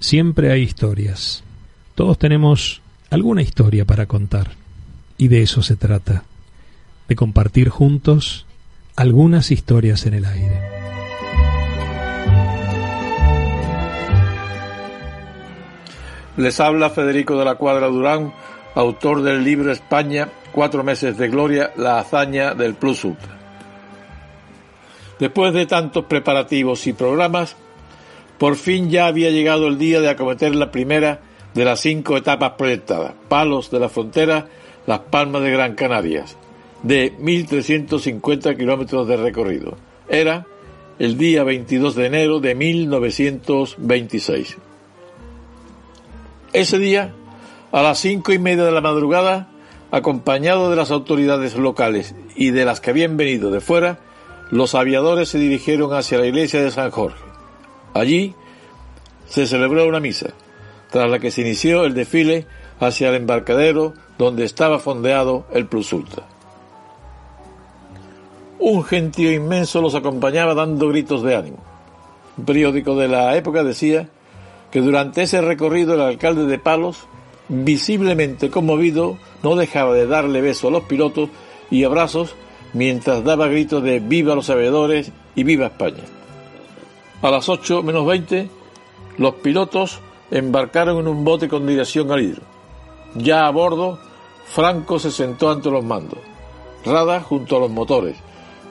Siempre hay historias. Todos tenemos alguna historia para contar. Y de eso se trata. De compartir juntos algunas historias en el aire. Les habla Federico de la Cuadra Durán, autor del libro España, Cuatro meses de gloria, la hazaña del Plus Ultra. Después de tantos preparativos y programas, por fin ya había llegado el día de acometer la primera de las cinco etapas proyectadas, Palos de la Frontera, Las Palmas de Gran Canarias, de 1.350 kilómetros de recorrido. Era el día 22 de enero de 1926. Ese día, a las cinco y media de la madrugada, acompañado de las autoridades locales y de las que habían venido de fuera, los aviadores se dirigieron hacia la iglesia de San Jorge. Allí se celebró una misa, tras la que se inició el desfile hacia el embarcadero donde estaba fondeado el Plus Ultra. Un gentío inmenso los acompañaba dando gritos de ánimo. Un periódico de la época decía que durante ese recorrido el alcalde de Palos, visiblemente conmovido, no dejaba de darle besos a los pilotos y abrazos mientras daba gritos de viva los aviadores y viva España. A las 8 menos 20, los pilotos embarcaron en un bote con dirección al hidro. Ya a bordo, Franco se sentó ante los mandos, Rada junto a los motores,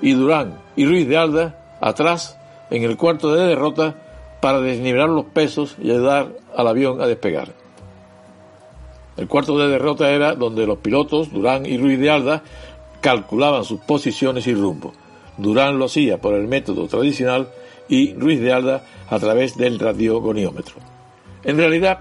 y Durán y Ruiz de Alda atrás en el cuarto de derrota para desnivelar los pesos y ayudar al avión a despegar. El cuarto de derrota era donde los pilotos, Durán y Ruiz de Alda, calculaban sus posiciones y rumbo. Durán lo hacía por el método tradicional y Ruiz de Alda a través del radiogoniómetro. En realidad,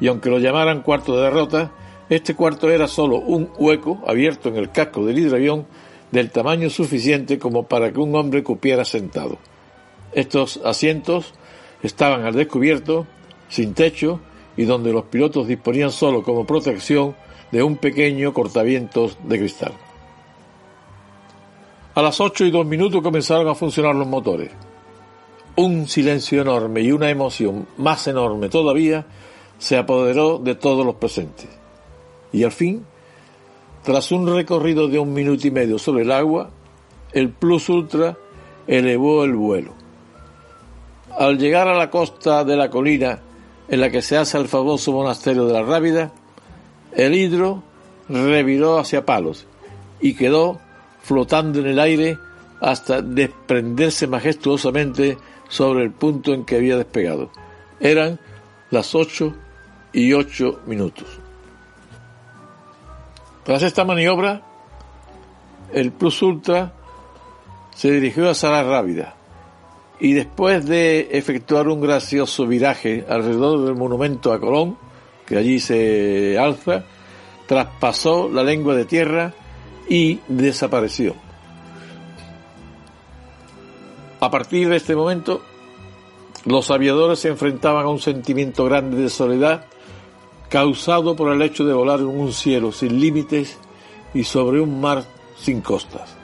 y aunque lo llamaran cuarto de derrota, este cuarto era solo un hueco abierto en el casco del hidroavión del tamaño suficiente como para que un hombre cupiera sentado. Estos asientos estaban al descubierto, sin techo, y donde los pilotos disponían solo como protección de un pequeño cortavientos de cristal. A las ocho y dos minutos comenzaron a funcionar los motores. Un silencio enorme y una emoción más enorme todavía se apoderó de todos los presentes. Y al fin, tras un recorrido de un minuto y medio sobre el agua, el Plus Ultra elevó el vuelo. Al llegar a la costa de la colina en la que se hace el famoso monasterio de la Rábida, el hidro reviró hacia Palos y quedó flotando en el aire hasta desprenderse majestuosamente sobre el punto en que había despegado. Eran las ocho y ocho minutos. Tras esta maniobra, el Plus Ultra se dirigió a Sala Rábida y después de efectuar un gracioso viraje alrededor del monumento a Colón, que allí se alza, traspasó la lengua de tierra y desapareció. A partir de este momento, los aviadores se enfrentaban a un sentimiento grande de soledad causado por el hecho de volar en un cielo sin límites y sobre un mar sin costas.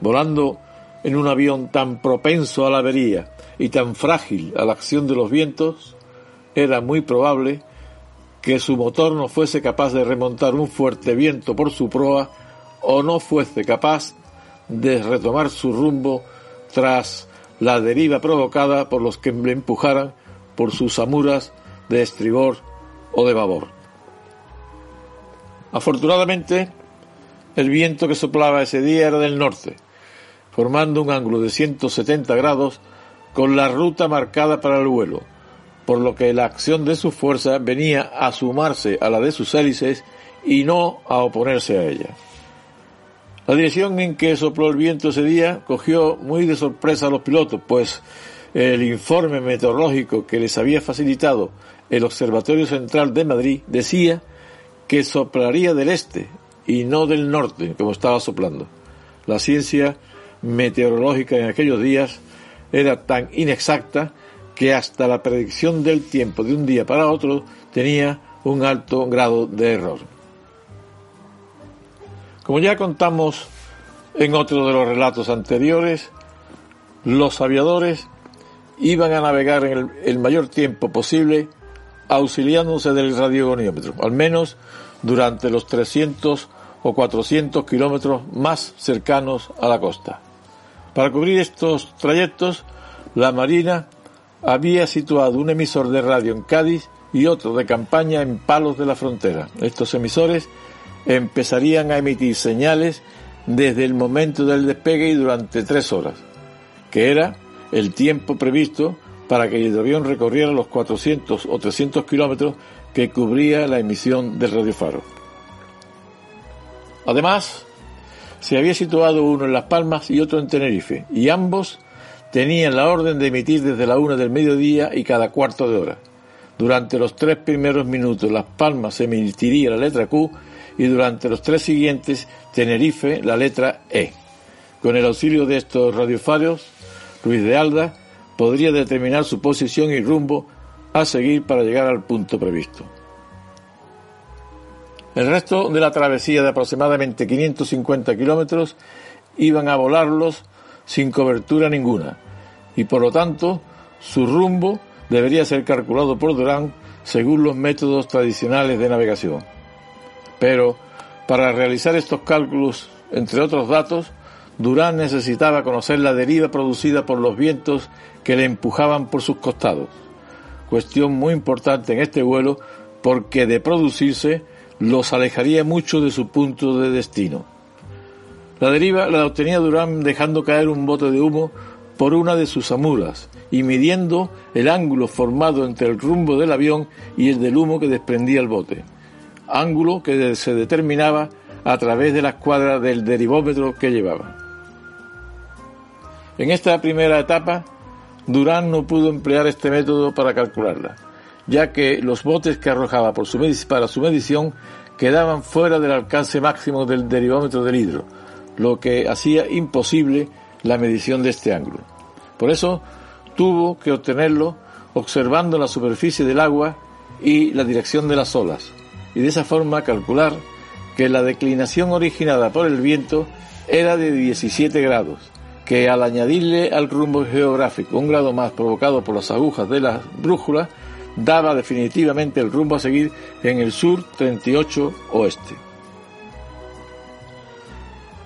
Volando en un avión tan propenso a la avería y tan frágil a la acción de los vientos, era muy probable que su motor no fuese capaz de remontar un fuerte viento por su proa o no fuese capaz de retomar su rumbo tras la deriva provocada por los que le empujaran por sus amuras de estribor o de babor. Afortunadamente, el viento que soplaba ese día era del norte, formando un ángulo de 170 grados con la ruta marcada para el vuelo, por lo que la acción de su fuerza venía a sumarse a la de sus hélices y no a oponerse a ella. La dirección en que sopló el viento ese día cogió muy de sorpresa a los pilotos, pues el informe meteorológico que les había facilitado el Observatorio Central de Madrid decía que soplaría del este y no del norte, como estaba soplando. La ciencia meteorológica en aquellos días era tan inexacta que hasta la predicción del tiempo de un día para otro tenía un alto grado de error. Como ya contamos en otro de los relatos anteriores, los aviadores iban a navegar en el, mayor tiempo posible auxiliándose del radiogoniómetro, al menos durante los 300 o 400 kilómetros más cercanos a la costa. Para cubrir estos trayectos, la Marina había situado un emisor de radio en Cádiz y otro de campaña en Palos de la Frontera. Estos emisores empezarían a emitir señales desde el momento del despegue y durante tres horas, que era el tiempo previsto para que el avión recorriera los 400 o 300 kilómetros que cubría la emisión del radiofaro. Además, se había situado uno en Las Palmas y otro en Tenerife, y ambos tenían la orden de emitir desde la una del mediodía y cada cuarto de hora. Durante los tres primeros minutos Las Palmas emitiría la letra Q y durante los tres siguientes Tenerife la letra E. Con el auxilio de estos radiofarios, Luis de Alda podría determinar su posición y rumbo a seguir para llegar al punto previsto. El resto de la travesía de aproximadamente 550 kilómetros iban a volarlos sin cobertura ninguna y por lo tanto su rumbo debería ser calculado por Durán según los métodos tradicionales de navegación. Pero para realizar estos cálculos, entre otros datos, Durán necesitaba conocer la deriva producida por los vientos que le empujaban por sus costados. Cuestión muy importante en este vuelo porque de producirse los alejaría mucho de su punto de destino. La deriva la obtenía Durán dejando caer un bote de humo por una de sus amuras y midiendo el ángulo formado entre el rumbo del avión y el del humo que desprendía el bote, ángulo que se determinaba a través de la escuadra del derivómetro que llevaba. En esta primera etapa, Durán no pudo emplear este método para calcularla, ya que los botes que arrojaba para su medición quedaban fuera del alcance máximo del derivómetro del hidro, lo que hacía imposible la medición de este ángulo. Por eso tuvo que obtenerlo observando la superficie del agua y la dirección de las olas, y de esa forma calcular que la declinación originada por el viento era de 17 grados, que al añadirle al rumbo geográfico un grado más provocado por las agujas de la brújula, daba definitivamente el rumbo a seguir en el sur 38 oeste.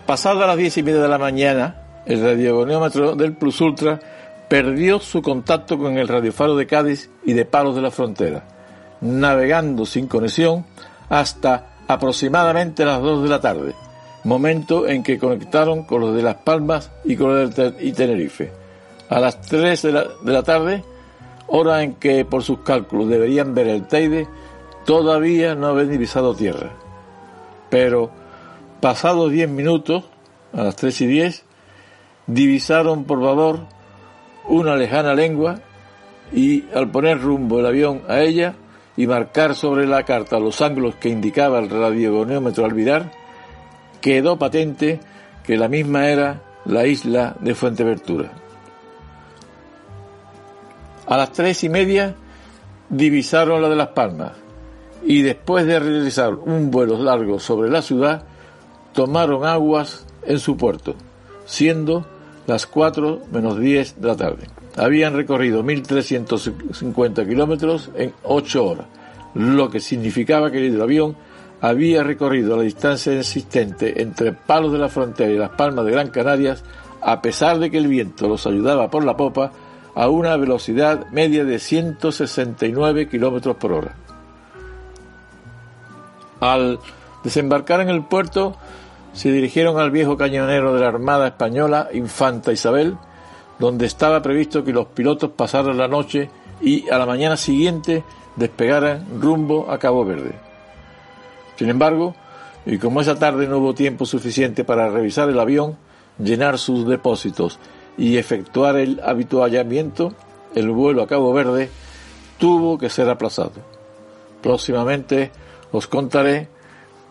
Pasada las diez y media de la mañana, el radiogoniómetro del Plus Ultra perdió su contacto con el radiofaro de Cádiz y de Palos de la Frontera, navegando sin conexión hasta aproximadamente las 2 de la tarde, momento en que conectaron con los de Las Palmas y con los de Tenerife. A las 3 de la, de la tarde, hora en que por sus cálculos deberían ver el Teide, todavía no habían divisado tierra. Pero pasados 10 minutos, a las 3 y 10, divisaron por favor una lejana lengua y al poner rumbo el avión a ella y marcar sobre la carta los ángulos que indicaba el radiogoniómetro al virar, quedó patente que la misma era la isla de Fuenteventura. A las tres y media divisaron la de Las Palmas y después de realizar un vuelo largo sobre la ciudad, tomaron aguas en su puerto, siendo las 4 menos 10 de la tarde. Habían recorrido 1.350 kilómetros en 8 horas, lo que significaba que el hidroavión había recorrido la distancia existente entre Palos de la Frontera y Las Palmas de Gran Canarias, a pesar de que el viento los ayudaba por la popa a una velocidad media de 169 kilómetros por hora. Al desembarcar en el puerto, se dirigieron al viejo cañonero de la Armada Española, Infanta Isabel, donde estaba previsto que los pilotos pasaran la noche y a la mañana siguiente despegaran rumbo a Cabo Verde. Sin embargo, y como esa tarde no hubo tiempo suficiente para revisar el avión, llenar sus depósitos y efectuar el habituallamiento, el vuelo a Cabo Verde tuvo que ser aplazado. Próximamente os contaré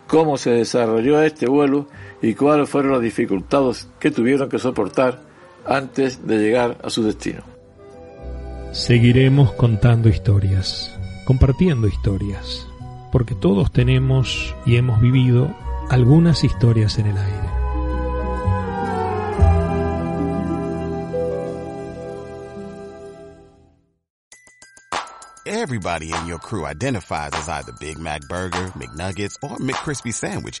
cómo se desarrolló este vuelo y cuáles fueron las dificultades que tuvieron que soportar antes de llegar a su destino. Seguiremos contando historias, compartiendo historias, porque todos tenemos y hemos vivido algunas historias en el aire. Everybody in your crew identifies as either Big Mac Burger, McNuggets, or McCrispy Sandwich,